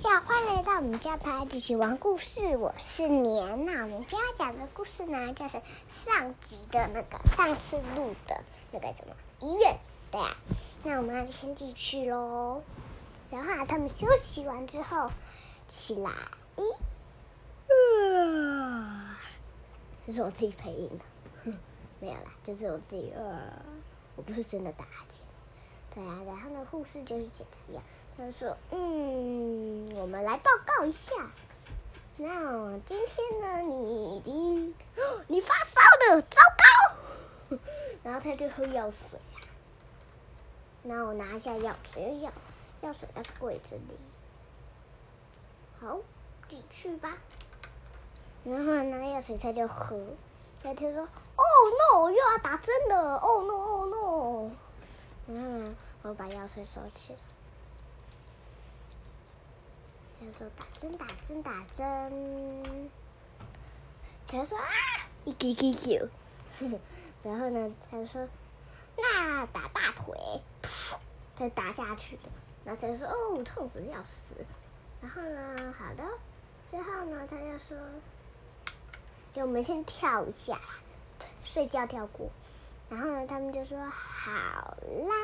家好欢迎来到我们家陪一起玩故事。我是年呐，我们今天要讲的故事呢，就是上集的那个上次录的那个什么医院，对啊。那我们要先进去喽。然后啊，他们休息完之后起来，咦，呃，这是我自己配音的，哼，没有啦，就是我自己呃，我不是真的打针。对啊，然后呢，护士就是检查样。他说：“嗯，我们来报告一下。那今天呢，你已经你发烧了，糟糕！然后他就喝药水啊。那我拿一下药水，药药水在柜子里。好，进去吧。然后拿药水，他就喝。然后他说：‘Oh no，又要打针了！Oh no，Oh no！’ 我把药水收起来。”他说打针打针打针，他说啊，一滴滴，然后呢，他说那打大腿，他打下去的，然后他说哦，痛的要死，然后呢，好的，之后呢，他就说，就我们先跳一下，睡觉跳过，然后呢，他们就说好啦，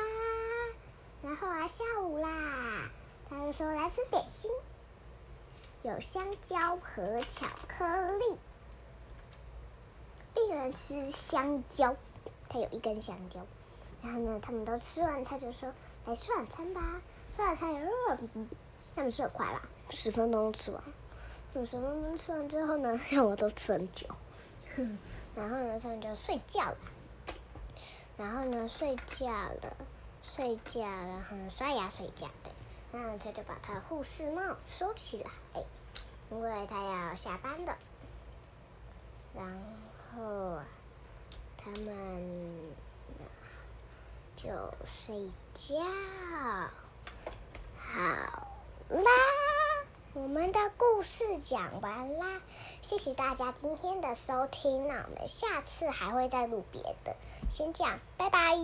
下午啦，他就说来吃点心。有香蕉和巧克力。病人吃香蕉，他有一根香蕉。然后呢，他们都吃完，他就说：“来吃晚餐吧。”吃晚餐也饿，他们吃的快啦，十分钟吃完。十分钟吃完之后呢，让我都吃很久。然后呢，他们就睡觉了。然后呢，睡觉了，睡觉，然后，刷牙睡觉，对。然后他就把他护士帽收起来，因为他要下班的。然后他们就睡觉。好啦，我们的故事讲完啦，谢谢大家今天的收听，那我们下次还会再录别的，先这样，拜拜。